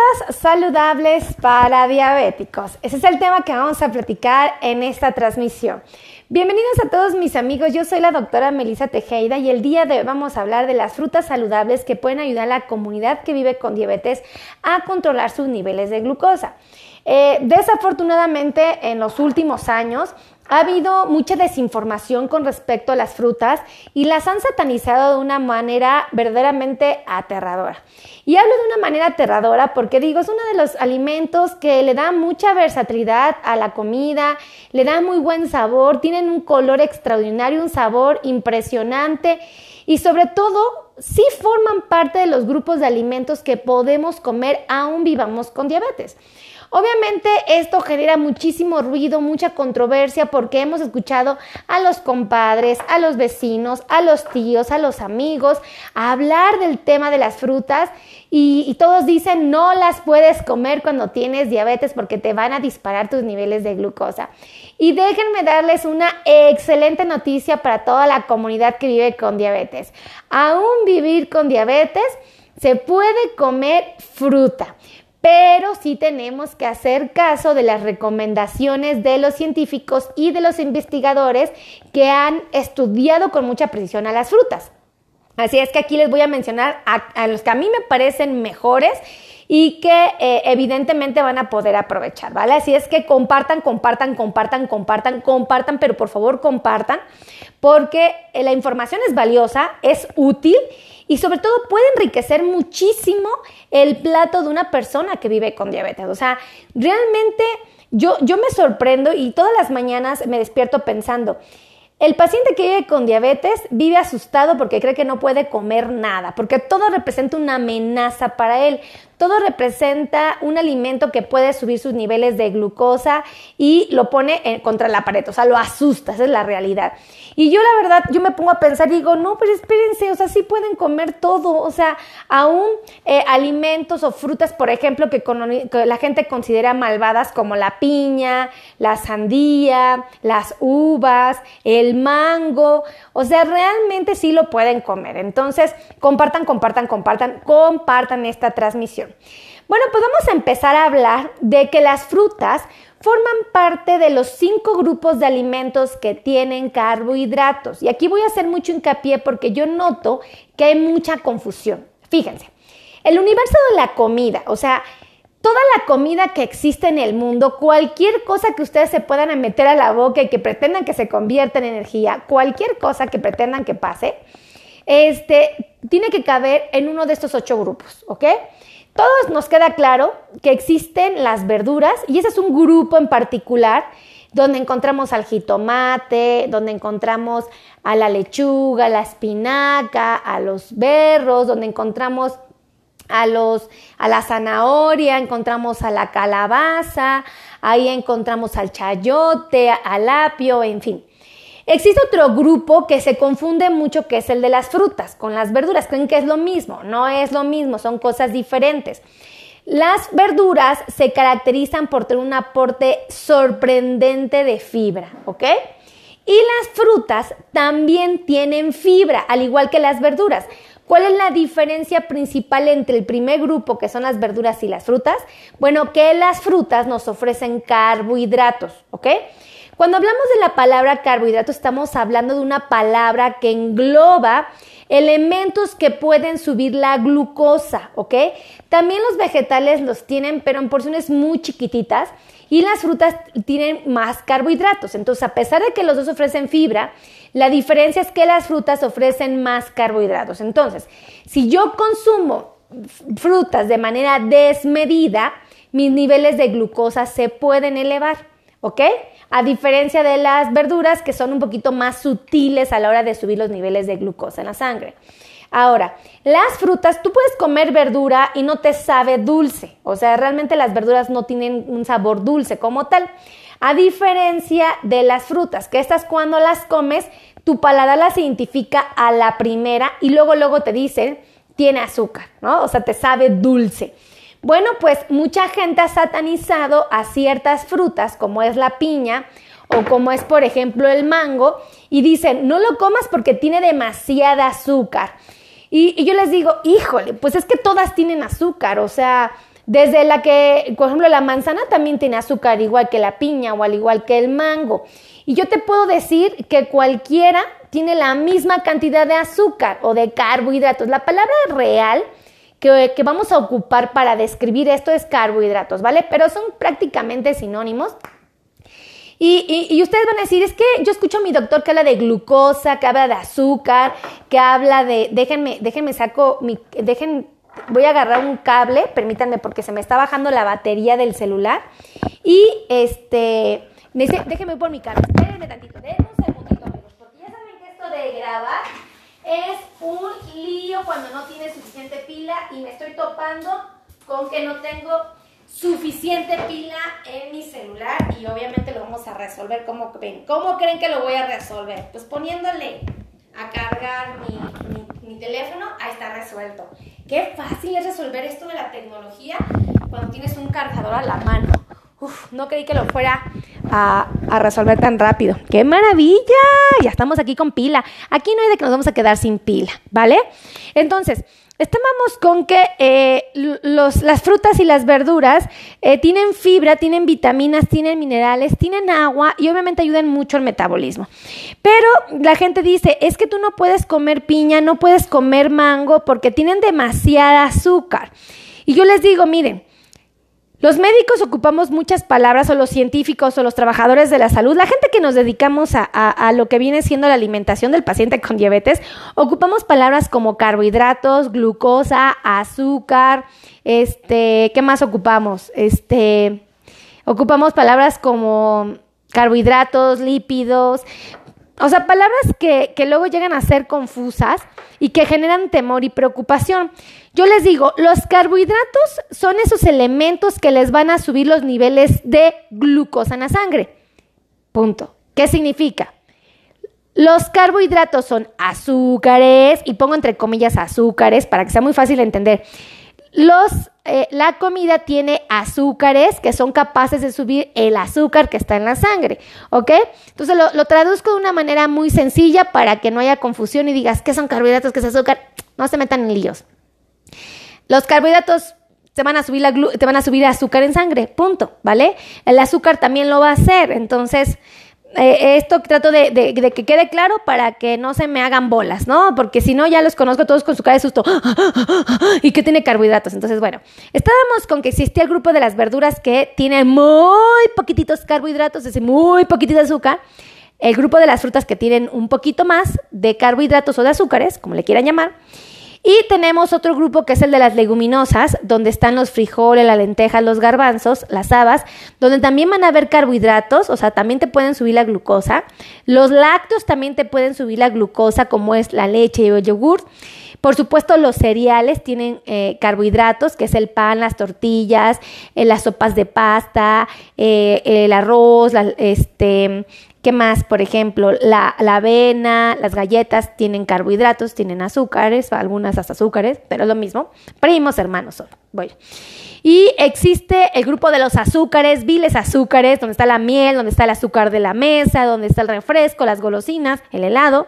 Frutas saludables para diabéticos. Ese es el tema que vamos a platicar en esta transmisión. Bienvenidos a todos mis amigos, yo soy la doctora Melissa Tejeda y el día de hoy vamos a hablar de las frutas saludables que pueden ayudar a la comunidad que vive con diabetes a controlar sus niveles de glucosa. Eh, desafortunadamente, en los últimos años ha habido mucha desinformación con respecto a las frutas y las han satanizado de una manera verdaderamente aterradora. Y hablo de una manera aterradora porque digo, es uno de los alimentos que le da mucha versatilidad a la comida, le da muy buen sabor, tienen un color extraordinario, un sabor impresionante y sobre todo sí forman parte de los grupos de alimentos que podemos comer aún vivamos con diabetes. Obviamente esto genera muchísimo ruido, mucha controversia porque hemos escuchado a los compadres, a los vecinos, a los tíos, a los amigos hablar del tema de las frutas y, y, todos dicen no las puedes comer cuando tienes diabetes porque te van a disparar tus niveles de glucosa. Y déjenme darles una excelente noticia para toda la comunidad que vive con diabetes. Aún vivir con diabetes se puede comer fruta pero sí tenemos que hacer caso de las recomendaciones de los científicos y de los investigadores que han estudiado con mucha precisión a las frutas. Así es que aquí les voy a mencionar a, los que a mí me parecen mejores y que eh, evidentemente van a poder aprovechar, ¿vale? Así es que compartan, compartan, compartan, compartan, compartan, pero por favor compartan, porque eh, la información es valiosa, es útil y sobre todo puede enriquecer muchísimo el plato de una persona que vive con diabetes. O sea, realmente yo, yo me sorprendo y todas las mañanas me despierto pensando, el paciente que vive con diabetes vive asustado porque cree que no puede comer nada, porque todo representa una amenaza para él. Todo representa un alimento que puede subir sus niveles de glucosa y lo pone contra la pared, o sea, lo asusta, esa es la realidad. Y yo la verdad, yo me pongo a pensar y digo, no, pero espérense, o sea, sí pueden comer todo, o sea, aún eh, alimentos o frutas, por ejemplo, que, que la gente considera malvadas como la piña, la sandía, las uvas, el mango, o sea, realmente sí lo pueden comer. Entonces, compartan, compartan, compartan, compartan esta transmisión. Bueno, pues vamos a empezar a hablar de que las frutas forman parte de los cinco grupos de alimentos que tienen carbohidratos. Y aquí voy a hacer mucho hincapié porque yo noto que hay mucha confusión. Fíjense, el universo de la comida, o sea, toda la comida que existe en el mundo, cualquier cosa que ustedes se puedan meter a la boca y que pretendan que se convierta en energía, cualquier cosa que pretendan que pase, este, tiene que caber en uno de estos ocho grupos, ¿ok? Todos nos queda claro que existen las verduras y ese es un grupo en particular donde encontramos al jitomate, donde encontramos a la lechuga, la espinaca, a los berros, donde encontramos a los a la zanahoria, encontramos a la calabaza, ahí encontramos al chayote, al apio, en fin. Existe otro grupo que se confunde mucho, que es el de las frutas con las verduras. Creen que es lo mismo. No es lo mismo, son cosas diferentes. Las verduras se caracterizan por tener un aporte sorprendente de fibra, ¿ok? Y las frutas también tienen fibra, al igual que las verduras. ¿Cuál es la diferencia principal entre el primer grupo, que son las verduras y las frutas? Bueno, que las frutas nos ofrecen carbohidratos, ¿ok? Cuando hablamos de la palabra carbohidrato, estamos hablando de una palabra que engloba elementos que pueden subir la glucosa, ¿ok? También los vegetales los tienen, pero en porciones muy chiquititas. Y las frutas tienen más carbohidratos. Entonces, a pesar de que los dos ofrecen fibra, la diferencia es que las frutas ofrecen más carbohidratos. Entonces, si yo consumo frutas de manera desmedida, mis niveles de glucosa se pueden elevar. ¿ok? A diferencia de las verduras que son un poquito más sutiles a la hora de subir los niveles de glucosa en la sangre. Ahora, las frutas, tú puedes comer verdura y no te sabe dulce, o sea, realmente las verduras no tienen un sabor dulce como tal. A diferencia de las frutas, que estas cuando las comes, tu paladar las identifica a la primera y luego luego te dicen, tiene azúcar, ¿no? O sea, te sabe dulce. Bueno, pues mucha gente ha satanizado a ciertas frutas como es la piña o como es por ejemplo el mango y dicen, no lo comas porque tiene demasiada azúcar. Y, yo les digo, híjole, pues es que todas tienen azúcar, o sea, Desde la que, por ejemplo, la manzana también tiene azúcar, igual que la piña o al igual que el mango. Y yo te puedo decir que cualquiera tiene la misma cantidad de azúcar o de carbohidratos. La palabra real que, vamos a ocupar para describir esto es carbohidratos, ¿vale? Pero son prácticamente sinónimos. Y, ustedes van a decir, es que yo escucho a mi doctor que habla de glucosa, que habla de azúcar, que habla de, déjenme, déjenme saco, mi, dejen, voy a agarrar un cable, permítanme porque se me está bajando la batería del celular. Y este, déjenme por mi cable, espérenme tantito, déjenme un segundito amigos, porque ya saben que esto de grabar es un lío cuando no tiene suficiente pila y me estoy topando con que no tengo suficiente pila en mi celular y obviamente lo vamos a resolver. ¿Cómo creen? ¿Cómo creen que lo voy a resolver? Pues poniéndole a cargar mi, teléfono, ahí está resuelto. Qué fácil es resolver esto de la tecnología cuando tienes un cargador a la mano. No creí que lo fuera a, resolver tan rápido. ¡Qué maravilla! Ya estamos aquí con pila. Aquí no hay de que nos vamos a quedar sin pila, ¿vale? Entonces, Estábamos con que eh, las frutas y las verduras eh, tienen fibra, tienen vitaminas, tienen minerales, tienen agua y obviamente ayudan mucho al metabolismo. Pero la gente dice, es que tú no puedes comer piña, no puedes comer mango porque tienen demasiada azúcar. Y yo les digo, miren, los médicos ocupamos muchas palabras, o los científicos, o los trabajadores de la salud, la gente que nos dedicamos a, lo que viene siendo la alimentación del paciente con diabetes, ocupamos palabras como carbohidratos, glucosa, azúcar, este, ¿qué más ocupamos? Este, ocupamos palabras como carbohidratos, lípidos, o sea, palabras que, que luego llegan a ser confusas y que generan temor y preocupación. Yo les digo, los carbohidratos son esos elementos que les van a subir los niveles de glucosa en la sangre. Punto. ¿Qué significa? Los carbohidratos son azúcares, y pongo entre comillas azúcares para que sea muy fácil de entender. Los, eh, la comida tiene azúcares que son capaces de subir el azúcar que está en la sangre, ¿ok? Entonces lo, traduzco de una manera muy sencilla para que no haya confusión y digas, ¿qué son carbohidratos? ¿Qué es azúcar? No se metan en líos. Los carbohidratos te van a subir la van a subir azúcar en sangre, punto, ¿vale? El azúcar también lo va a hacer, entonces eh, esto trato de, que quede claro para que no se me hagan bolas, ¿no? Porque si no, ya los conozco todos con su cara de susto. ¿Y que tiene carbohidratos? Entonces, bueno, estábamos con que existía el grupo de las verduras que tienen muy poquititos carbohidratos, es decir, muy poquitito azúcar. El grupo de las frutas que tienen un poquito más de carbohidratos o de azúcares, como le quieran llamar. Y tenemos otro grupo que es el de las leguminosas, donde están los frijoles, la lenteja, los garbanzos, las habas, donde también van a haber carbohidratos, o sea, también te pueden subir la glucosa. Los lácteos también te pueden subir la glucosa, como es la leche y el yogur. Por supuesto, los cereales tienen eh, carbohidratos, que es el pan, las tortillas, eh, las sopas de pasta, eh, el arroz, este, ¿Qué más? Por ejemplo, la, avena, las galletas tienen carbohidratos, tienen azúcares, algunas hasta azúcares, pero es lo mismo. Primos hermanos son. Voy. Y existe el grupo de los azúcares, viles azúcares, donde está la miel, donde está el azúcar de la mesa, donde está el refresco, las golosinas, el helado.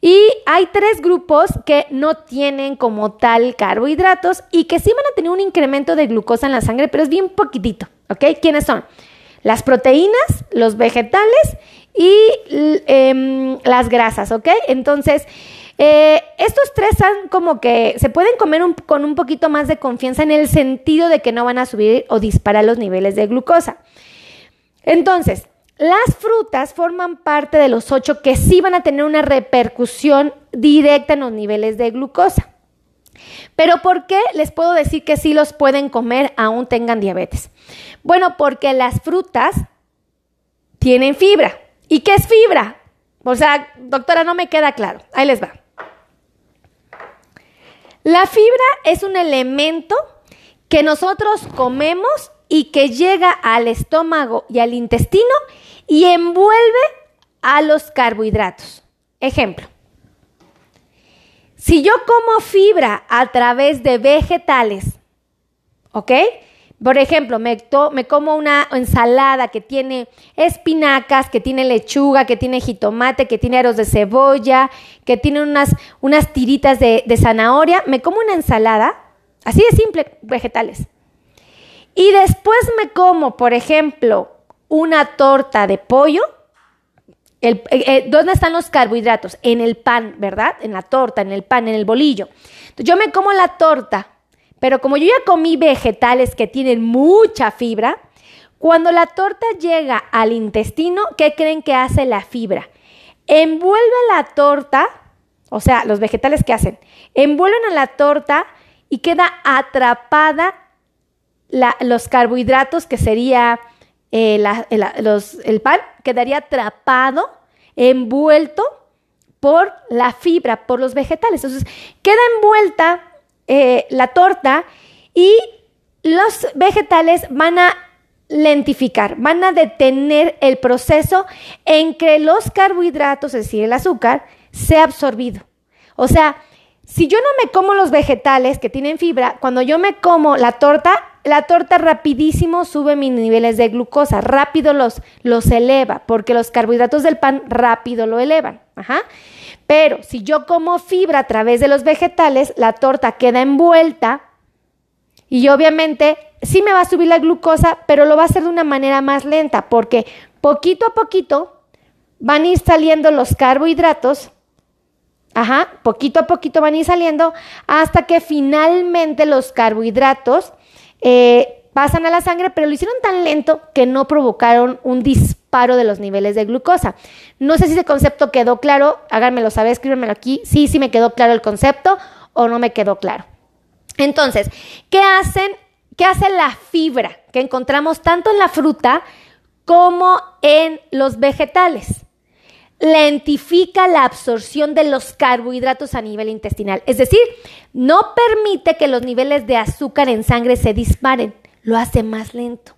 Y hay tres grupos que no tienen como tal carbohidratos y que sí van a tener un incremento de glucosa en la sangre, pero es bien poquitito, ¿ok? ¿Quiénes son? Las proteínas, los vegetales y em, las grasas, ¿ok? Entonces, eh, estos tres son como que se pueden comer con un poquito más de confianza en el sentido de que no van a subir o disparar los niveles de glucosa. Entonces, las frutas forman parte de los ocho que sí van a tener una repercusión directa en los niveles de glucosa. Pero ¿por qué les puedo decir que sí los pueden comer aún tengan diabetes? Bueno, porque las frutas tienen fibra. ¿Y qué es fibra? O sea, doctora, no me queda claro. Ahí les va. La fibra es un elemento que nosotros comemos y que llega al estómago y al intestino y envuelve a los carbohidratos. Ejemplo, si yo como fibra a través de vegetales, ¿ok? Por ejemplo, me, me, como una ensalada que tiene espinacas, que tiene lechuga, que tiene jitomate, que tiene aros de cebolla, que tiene unas, unas tiritas de, de zanahoria. Me como una ensalada, así de simple, vegetales. y después me como, por ejemplo, una torta de pollo, eh, eh, ¿Dónde están los carbohidratos? En el pan, ¿verdad? En la torta, en el pan, en el bolillo. yo me como la torta, pero como yo ya comí vegetales que tienen mucha fibra, cuando la torta llega al intestino, ¿qué creen que hace la fibra? Envuelve la torta, o sea, los vegetales que hacen, envuelven a la torta y queda atrapada los carbohidratos, que sería eh, el pan, quedaría atrapado, envuelto por la fibra, por los vegetales. Entonces, queda envuelta eh, la torta y los vegetales van a lentificar, van a detener el proceso en que los carbohidratos, es decir, el azúcar, sea absorbido. O sea, si yo no me como los vegetales que tienen fibra, cuando yo me como la torta, la torta rapidísimo sube mis niveles de glucosa, rápido los, los eleva, porque los carbohidratos del pan rápido lo elevan. Ajá. Pero si yo como fibra a través de los vegetales, la torta queda envuelta y obviamente sí me va a subir la glucosa, pero lo va a hacer de una manera más lenta, porque poquito a poquito van a ir saliendo los carbohidratos Ajá, poquito a poquito van a ir saliendo hasta que finalmente los carbohidratos eh, pasan a la sangre, pero lo hicieron tan lento que no provocaron un disparo de los niveles de glucosa. No sé si ese concepto quedó claro, háganmelo saber, escríbanmelo aquí, sí, sí me quedó claro el concepto o no me quedó claro. Entonces, ¿qué hacen? ¿Qué hace la fibra que encontramos tanto en la fruta como en los vegetales? Lentifica la absorción de los carbohidratos a nivel intestinal. Es decir, no permite que los niveles de azúcar en sangre se disparen, lo hace más lento.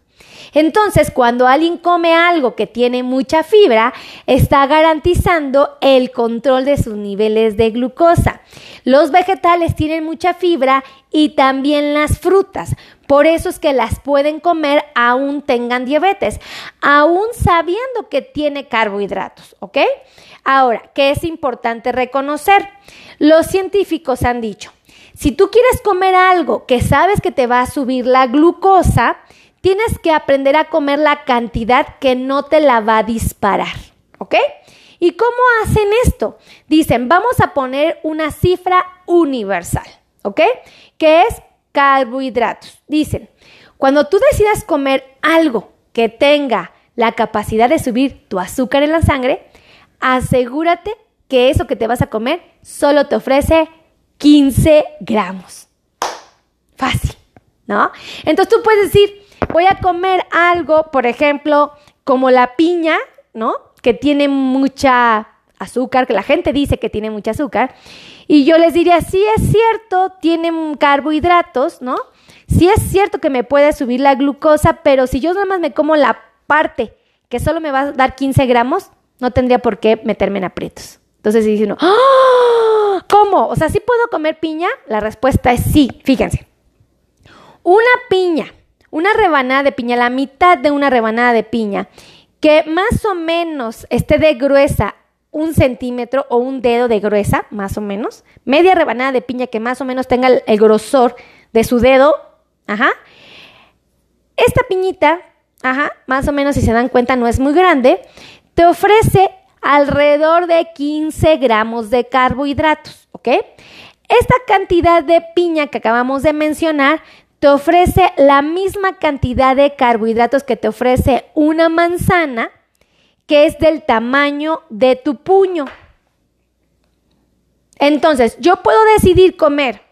Entonces, cuando alguien come algo que tiene mucha fibra, está garantizando el control de sus niveles de glucosa. Los vegetales tienen mucha fibra y también las frutas. Por eso es que las pueden comer aún tengan diabetes, aún sabiendo que tiene carbohidratos, ¿ok? Ahora, ¿qué es importante reconocer? Los científicos han dicho, si tú quieres comer algo que sabes que te va a subir la glucosa, tienes que aprender a comer la cantidad que no te la va a disparar, ¿ok? ¿Y cómo hacen esto? Dicen, vamos a poner una cifra universal, ¿ok? Que es carbohidratos. Dicen, cuando tú decidas comer algo que tenga la capacidad de subir tu azúcar en la sangre, asegúrate que eso que te vas a comer solo te ofrece 15 gramos. Fácil, ¿no? Entonces tú puedes decir, voy a comer algo, por ejemplo, como la piña, ¿no? Que tiene mucha azúcar, que la gente dice que tiene mucha azúcar, y yo les diría, sí es cierto, tienen carbohidratos, ¿no? Sí es cierto que me puede subir la glucosa, pero si yo nada más me como la parte que solo me va a dar 15 gramos, no tendría por qué meterme en aprietos. Entonces si dice uno, ¡Ah! ¿cómo? O sea, ¿sí puedo comer piña? La respuesta es sí, fíjense. Una piña, una rebanada de piña, la mitad de una rebanada de piña, que más o menos esté de gruesa un centímetro o un dedo de gruesa, más o menos, media rebanada de piña que más o menos tenga el, grosor de su dedo, ajá. Esta piñita, ajá, más o menos si se dan cuenta no es muy grande, te ofrece alrededor de 15 gramos de carbohidratos, ¿ok? Esta cantidad de piña que acabamos de mencionar te ofrece la misma cantidad de carbohidratos que te ofrece una manzana, que es del tamaño de tu puño. Entonces, yo puedo decidir comer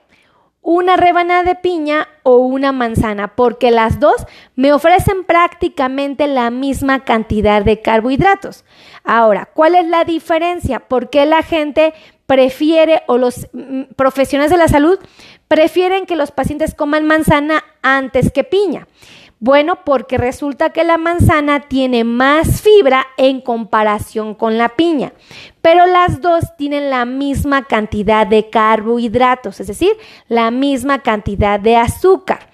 una rebanada de piña o una manzana, porque las dos me ofrecen prácticamente la misma cantidad de carbohidratos. Ahora, ¿cuál es la diferencia? ¿Por qué la gente prefiere o los mm, profesionales de la salud prefieren que los pacientes coman manzana antes que piña? Bueno, porque resulta que la manzana tiene más fibra en comparación con la piña, pero las dos tienen la misma cantidad de carbohidratos, es decir, la misma cantidad de azúcar.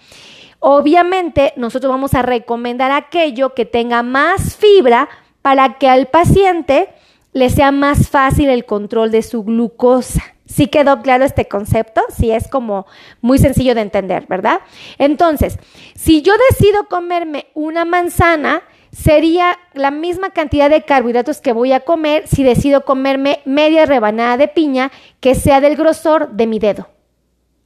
Obviamente, nosotros vamos a recomendar aquello que tenga más fibra para que al paciente le sea más fácil el control de su glucosa. Sí quedó claro este concepto, sí es como muy sencillo de entender, ¿verdad? Entonces, si yo decido comerme una manzana, sería la misma cantidad de carbohidratos que voy a comer si decido comerme media rebanada de piña que sea del grosor de mi dedo.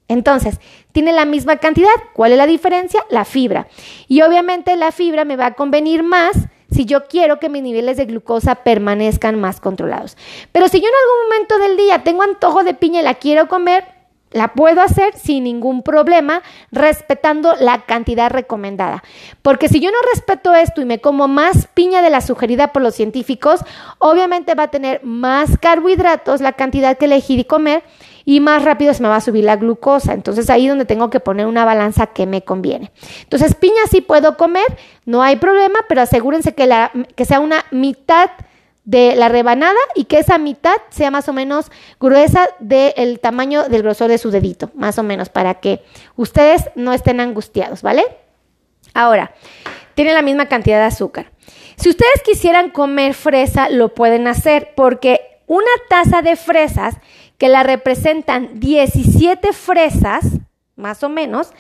Entonces, tiene la misma cantidad. ¿Cuál es la diferencia? La fibra. Y obviamente la fibra me va a convenir más si yo quiero que mis niveles de glucosa permanezcan más controlados. Pero si yo en algún momento del día tengo antojo de piña y la quiero comer, la puedo hacer sin ningún problema, respetando la cantidad recomendada. Porque si yo no respeto esto y me como más piña de la sugerida por los científicos, obviamente va a tener más carbohidratos la cantidad que elegí de comer y más rápido se me va a subir la glucosa. Entonces ahí es donde tengo que poner una balanza que me conviene. Entonces piña sí puedo comer, no hay problema, pero asegúrense que, la, que sea una mitad de la rebanada y que esa mitad sea más o menos gruesa del tamaño del grosor de su dedito, más o menos, para que ustedes no estén angustiados, ¿vale? Ahora, tiene la misma cantidad de azúcar. Si ustedes quisieran comer fresa, lo pueden hacer porque una taza de fresas que la representan 17 fresas, más o menos,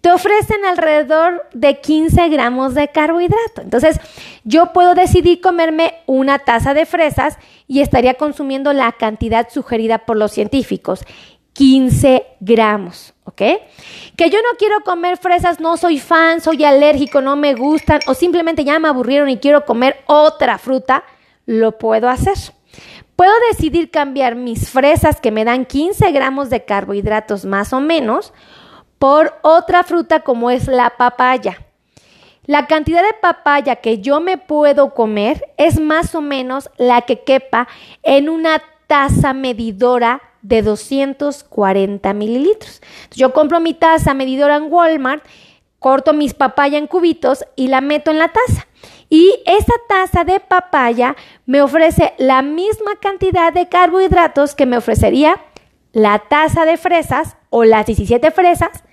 te ofrecen alrededor de 15 gramos de carbohidrato. Entonces, yo puedo decidir comerme una taza de fresas y estaría consumiendo la cantidad sugerida por los científicos. 15 gramos, ¿ok? Que yo no quiero comer fresas, no soy fan, soy alérgico, no me gustan o simplemente ya me aburrieron y quiero comer otra fruta, lo puedo hacer. Puedo decidir cambiar mis fresas que me dan 15 gramos de carbohidratos más o menos por otra fruta como es la papaya. La cantidad de papaya que yo me puedo comer es más o menos la que quepa en una taza medidora de 240 mililitros. Yo compro mi taza medidora en Walmart, corto mis papaya en cubitos y la meto en la taza. Y esa taza de papaya me ofrece la misma cantidad de carbohidratos que me ofrecería la taza de fresas o las 17 fresas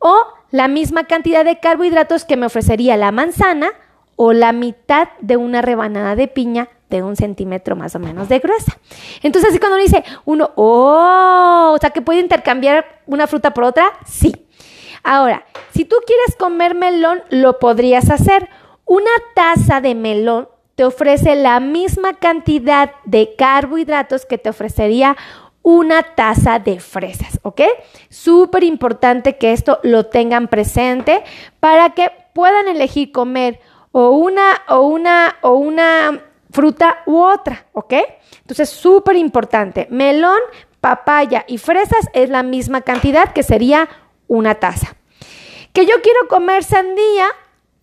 o la misma cantidad de carbohidratos que me ofrecería la manzana o la mitad de una rebanada de piña de un centímetro más o menos de gruesa. Entonces, así cuando uno dice, uno, oh, o sea, que puede intercambiar una fruta por otra, sí. Ahora, si tú quieres comer melón, lo podrías hacer. Una taza de melón te ofrece la misma cantidad de carbohidratos que te ofrecería una taza de fresas, ¿ok? Súper importante que esto lo tengan presente para que puedan elegir comer o una o una o una fruta u otra, ¿ok? Entonces, súper importante. Melón, papaya y fresas es la misma cantidad que sería una taza. Que yo quiero comer sandía,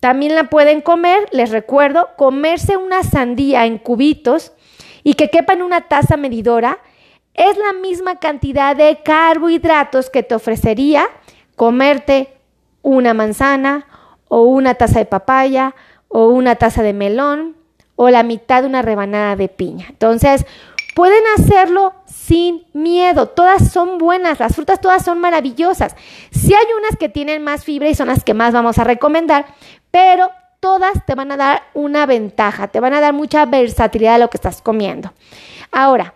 también la pueden comer, les recuerdo, comerse una sandía en cubitos y que quepa en una taza medidora es la misma cantidad de carbohidratos que te ofrecería comerte una manzana o una taza de papaya o una taza de melón o la mitad de una rebanada de piña. Entonces, pueden hacerlo sin miedo. Todas son buenas, las frutas todas son maravillosas. Si hay unas que tienen más fibra y son las que más vamos a recomendar, pero todas te van a dar una ventaja, te van a dar mucha versatilidad de lo que estás comiendo. Ahora,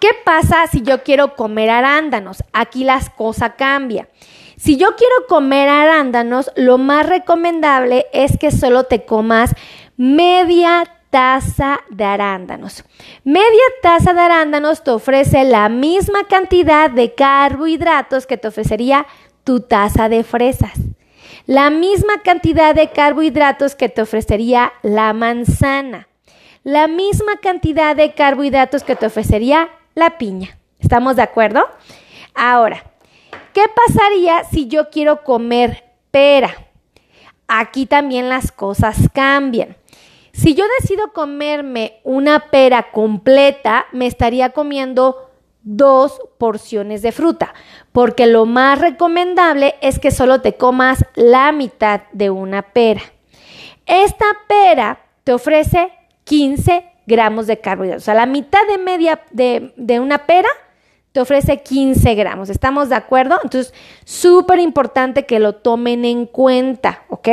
¿qué pasa si yo quiero comer arándanos? Aquí las cosas cambian. Si yo quiero comer arándanos, lo más recomendable es que solo te comas media taza de arándanos. Media taza de arándanos te ofrece la misma cantidad de carbohidratos que te ofrecería tu taza de fresas la misma cantidad de carbohidratos que te ofrecería la manzana, la misma cantidad de carbohidratos que te ofrecería la piña. ¿Estamos de acuerdo? Ahora, ¿qué pasaría si yo quiero comer pera? Aquí también las cosas cambian. Si yo decido comerme una pera completa, me estaría comiendo dos porciones de fruta, porque lo más recomendable es que solo te comas la mitad de una pera. Esta pera te ofrece 15 gramos de carbohidratos, o sea, la mitad de media de, de una pera te ofrece 15 gramos. ¿Estamos de acuerdo? Entonces, súper importante que lo tomen en cuenta, ¿ok?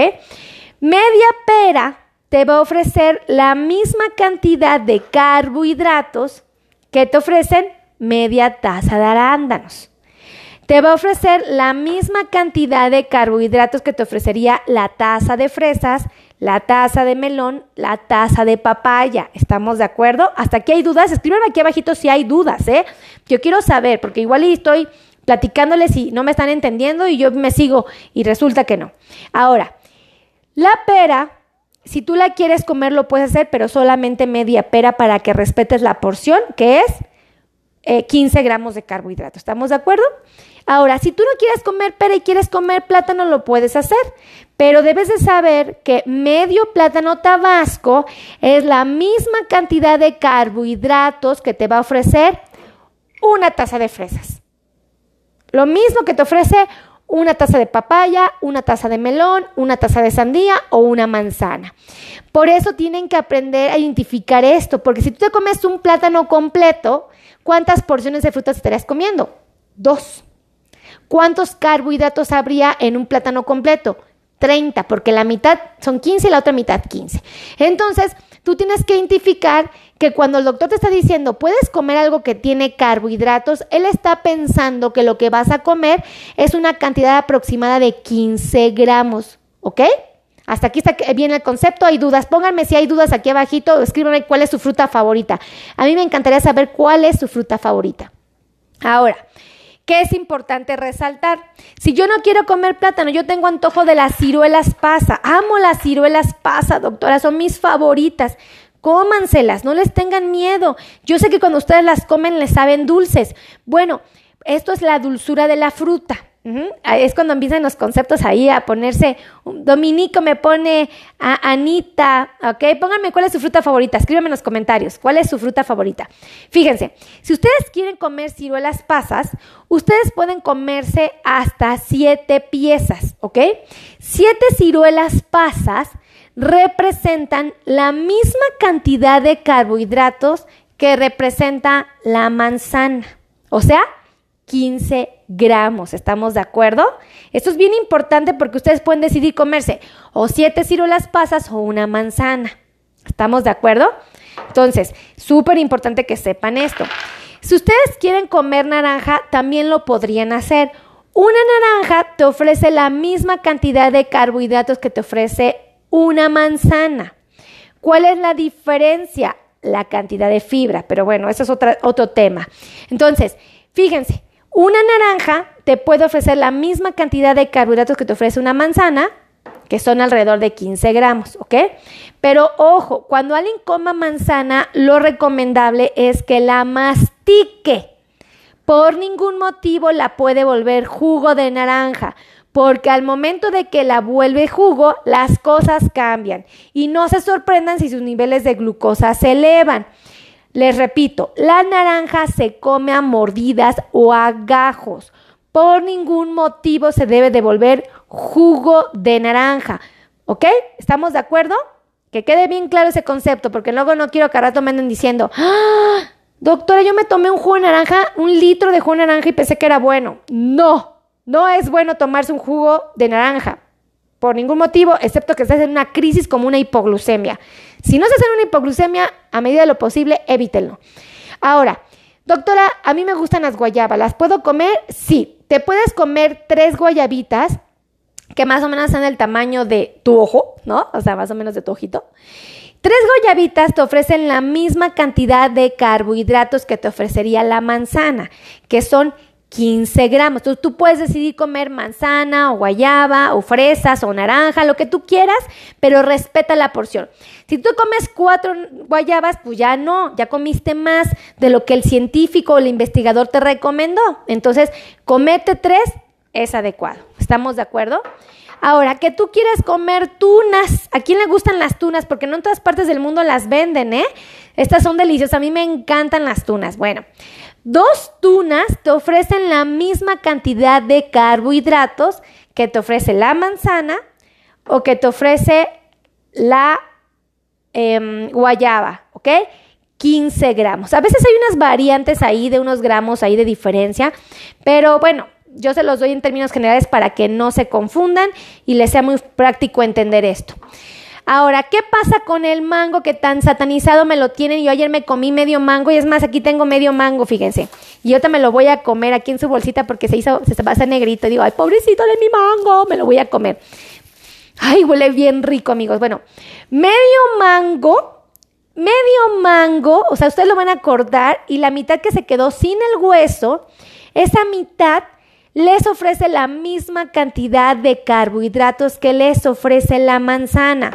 Media pera te va a ofrecer la misma cantidad de carbohidratos que te ofrecen media taza de arándanos. Te va a ofrecer la misma cantidad de carbohidratos que te ofrecería la taza de fresas, la taza de melón, la taza de papaya. ¿Estamos de acuerdo? Hasta aquí hay dudas. Escriban aquí abajito si hay dudas, ¿eh? Yo quiero saber, porque igual estoy platicándoles y no me están entendiendo y yo me sigo y resulta que no. Ahora, la pera, si tú la quieres comer lo puedes hacer, pero solamente media pera para que respetes la porción, que es 15 eh, gramos de carbohidratos. ¿Estamos de acuerdo? Ahora, si tú no quieres comer pera y quieres comer plátano, lo puedes hacer, pero debes de saber que medio plátano tabasco es la misma cantidad de carbohidratos que te va a ofrecer una taza de fresas. Lo mismo que te ofrece una taza de papaya, una taza de melón, una taza de sandía o una manzana. Por eso tienen que aprender a identificar esto, porque si tú te comes un plátano completo, ¿cuántas porciones de frutas estarías comiendo? Dos. ¿Cuántos carbohidratos habría en un plátano completo? 30, porque la mitad son 15 y la otra mitad 15. Entonces, tú tienes que identificar que cuando el doctor te está diciendo, puedes comer algo que tiene carbohidratos, él está pensando que lo que vas a comer es una cantidad aproximada de 15 gramos, ¿ok? Hasta aquí está bien el concepto, hay dudas. Pónganme si hay dudas aquí abajito, escríbanme cuál es su fruta favorita. A mí me encantaría saber cuál es su fruta favorita. Ahora, ¿Qué es importante resaltar? Si yo no quiero comer plátano, yo tengo antojo de las ciruelas pasa. Amo las ciruelas pasa, doctora, son mis favoritas. Cómanselas, no les tengan miedo. Yo sé que cuando ustedes las comen les saben dulces. Bueno, esto es la dulzura de la fruta. Es cuando empiezan los conceptos ahí a ponerse. Dominico me pone a Anita, ¿ok? Pónganme cuál es su fruta favorita. Escríbanme en los comentarios cuál es su fruta favorita. Fíjense, si ustedes quieren comer ciruelas pasas, ustedes pueden comerse hasta siete piezas, ¿ok? Siete ciruelas pasas representan la misma cantidad de carbohidratos que representa la manzana. O sea, 15 gramos. ¿Estamos de acuerdo? Esto es bien importante porque ustedes pueden decidir comerse o siete ciruelas pasas o una manzana. ¿Estamos de acuerdo? Entonces, súper importante que sepan esto. Si ustedes quieren comer naranja, también lo podrían hacer. Una naranja te ofrece la misma cantidad de carbohidratos que te ofrece una manzana. ¿Cuál es la diferencia? La cantidad de fibra, pero bueno, eso es otro tema. Entonces, fíjense, una naranja te puede ofrecer la misma cantidad de carbohidratos que te ofrece una manzana, que son alrededor de 15 gramos, ¿ok? Pero ojo, cuando alguien coma manzana, lo recomendable es que la mastique. Por ningún motivo la puede volver jugo de naranja, porque al momento de que la vuelve jugo, las cosas cambian. Y no se sorprendan si sus niveles de glucosa se elevan. Les repito, la naranja se come a mordidas o a gajos. Por ningún motivo se debe devolver jugo de naranja. ¿Ok? ¿Estamos de acuerdo? Que quede bien claro ese concepto, porque luego no quiero que a rato me anden diciendo, ¡Ah! doctora, yo me tomé un jugo de naranja, un litro de jugo de naranja y pensé que era bueno. No, no es bueno tomarse un jugo de naranja por ningún motivo, excepto que estés en una crisis como una hipoglucemia. Si no estás en una hipoglucemia, a medida de lo posible, evítenlo. Ahora, doctora, a mí me gustan las guayabas. ¿Las puedo comer? Sí. Te puedes comer tres guayabitas que más o menos son del tamaño de tu ojo, ¿no? O sea, más o menos de tu ojito. Tres guayabitas te ofrecen la misma cantidad de carbohidratos que te ofrecería la manzana, que son 15 gramos. Entonces tú puedes decidir comer manzana o guayaba o fresas o naranja, lo que tú quieras, pero respeta la porción. Si tú comes cuatro guayabas, pues ya no, ya comiste más de lo que el científico o el investigador te recomendó. Entonces, comete tres es adecuado. ¿Estamos de acuerdo? Ahora, que tú quieres comer tunas. ¿A quién le gustan las tunas? Porque no en todas partes del mundo las venden, ¿eh? Estas son deliciosas. A mí me encantan las tunas. Bueno, Dos tunas te ofrecen la misma cantidad de carbohidratos que te ofrece la manzana o que te ofrece la em, guayaba, ¿ok? 15 gramos. A veces hay unas variantes ahí de unos gramos ahí de diferencia, pero bueno, yo se los doy en términos generales para que no se confundan y les sea muy práctico entender esto. Ahora, ¿qué pasa con el mango que tan satanizado me lo tienen? Yo ayer me comí medio mango y es más, aquí tengo medio mango, fíjense. Y ahorita me lo voy a comer aquí en su bolsita porque se hizo, se va a hacer negrito. Digo, ay, pobrecito de mi mango, me lo voy a comer. Ay, huele bien rico, amigos. Bueno, medio mango, medio mango, o sea, ustedes lo van a cortar y la mitad que se quedó sin el hueso, esa mitad les ofrece la misma cantidad de carbohidratos que les ofrece la manzana,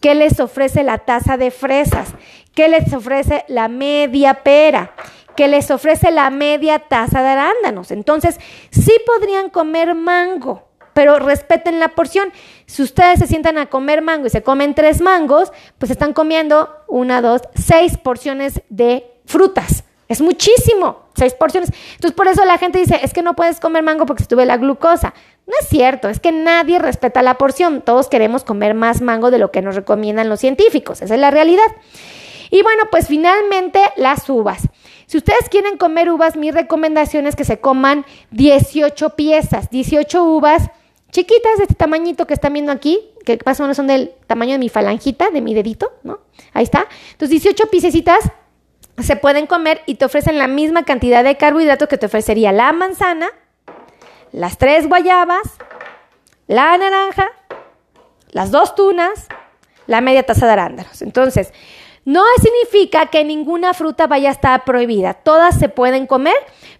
que les ofrece la taza de fresas, que les ofrece la media pera, que les ofrece la media taza de arándanos. Entonces, sí podrían comer mango, pero respeten la porción. Si ustedes se sientan a comer mango y se comen tres mangos, pues están comiendo una, dos, seis porciones de frutas. Es muchísimo, seis porciones. Entonces, por eso la gente dice, es que no puedes comer mango porque estuve la glucosa. No es cierto, es que nadie respeta la porción. Todos queremos comer más mango de lo que nos recomiendan los científicos. Esa es la realidad. Y bueno, pues finalmente las uvas. Si ustedes quieren comer uvas, mi recomendación es que se coman 18 piezas, 18 uvas chiquitas de este tamañito que están viendo aquí, que más o menos son del tamaño de mi falangita, de mi dedito, ¿no? Ahí está. Entonces, 18 piececitas se pueden comer y te ofrecen la misma cantidad de carbohidratos que te ofrecería la manzana, las tres guayabas, la naranja, las dos tunas, la media taza de arándanos. Entonces, no significa que ninguna fruta vaya a estar prohibida. Todas se pueden comer,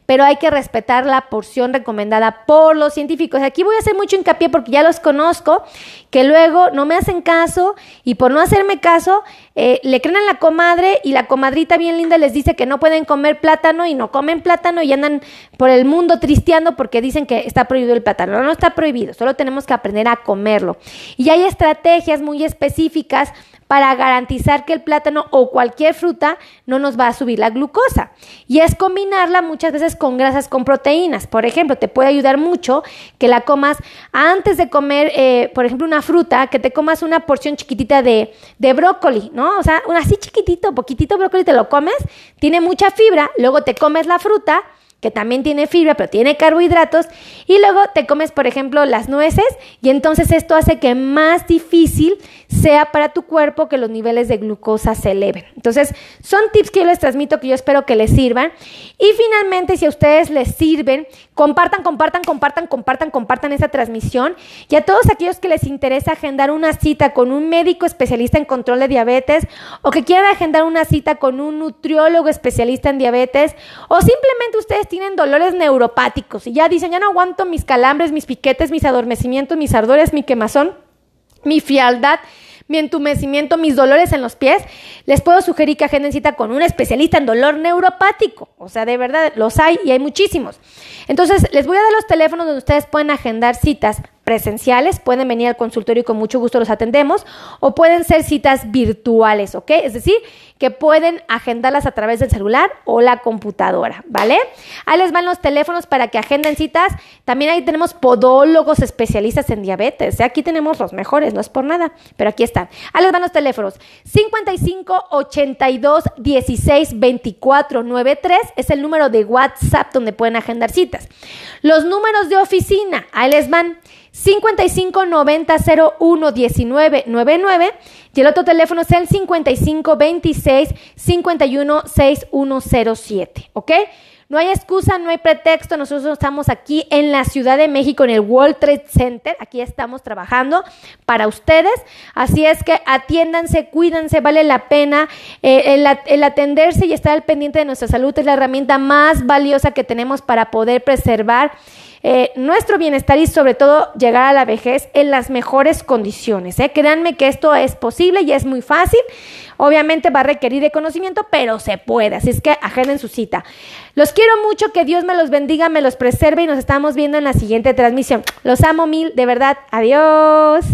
pero hay que respetar la porción recomendada por los científicos. Aquí voy a hacer mucho hincapié porque ya los conozco, que luego no me hacen caso y por no hacerme caso, eh, le creen a la comadre y la comadrita bien linda les dice que no pueden comer plátano y no comen plátano y andan por el mundo tristeando porque dicen que está prohibido el plátano. No, no está prohibido, solo tenemos que aprender a comerlo. Y hay estrategias muy específicas para garantizar que el plátano o cualquier fruta no nos va a subir la glucosa. Y es combinarla muchas veces con grasas con proteínas. Por ejemplo, te puede ayudar mucho que la comas antes de comer, eh, por ejemplo, una fruta, que te comas una porción chiquitita de, de brócoli, ¿no? O sea, así chiquitito, poquitito brócoli te lo comes, tiene mucha fibra, luego te comes la fruta que también tiene fibra, pero tiene carbohidratos, y luego te comes, por ejemplo, las nueces, y entonces esto hace que más difícil sea para tu cuerpo que los niveles de glucosa se eleven. Entonces, son tips que yo les transmito que yo espero que les sirvan. Y finalmente, si a ustedes les sirven, compartan, compartan, compartan, compartan, compartan esta transmisión. Y a todos aquellos que les interesa agendar una cita con un médico especialista en control de diabetes, o que quieran agendar una cita con un nutriólogo especialista en diabetes, o simplemente ustedes tienen dolores neuropáticos y ya dicen, ya no aguanto mis calambres, mis piquetes, mis adormecimientos, mis ardores, mi quemazón, mi fialdad, mi entumecimiento, mis dolores en los pies, les puedo sugerir que agenden cita con un especialista en dolor neuropático. O sea, de verdad, los hay y hay muchísimos. Entonces, les voy a dar los teléfonos donde ustedes pueden agendar citas presenciales, pueden venir al consultorio y con mucho gusto los atendemos, o pueden ser citas virtuales, ¿ok? Es decir, que pueden agendarlas a través del celular o la computadora, ¿vale? Ahí les van los teléfonos para que agenden citas. También ahí tenemos podólogos especialistas en diabetes. Aquí tenemos los mejores, no es por nada, pero aquí están. Ahí les van los teléfonos. 55 82 16 24 93 es el número de WhatsApp donde pueden agendar citas. Los números de oficina, ahí les van. 55 90 01 19 99 y el otro teléfono es el 55 26 51 6107, ¿ok? No hay excusa, no hay pretexto. Nosotros estamos aquí en la Ciudad de México, en el World Trade Center. Aquí estamos trabajando para ustedes. Así es que atiéndanse, cuídense, vale la pena. Eh, el, el, atenderse y estar al pendiente de nuestra salud es la herramienta más valiosa que tenemos para poder preservar eh, nuestro bienestar y sobre todo llegar a la vejez en las mejores condiciones. ¿eh? Créanme que esto es posible y es muy fácil. Obviamente va a requerir de conocimiento, pero se puede. Así es que agenden su cita. Los quiero mucho, que Dios me los bendiga, me los preserve y nos estamos viendo en la siguiente transmisión. Los amo mil, de verdad. Adiós.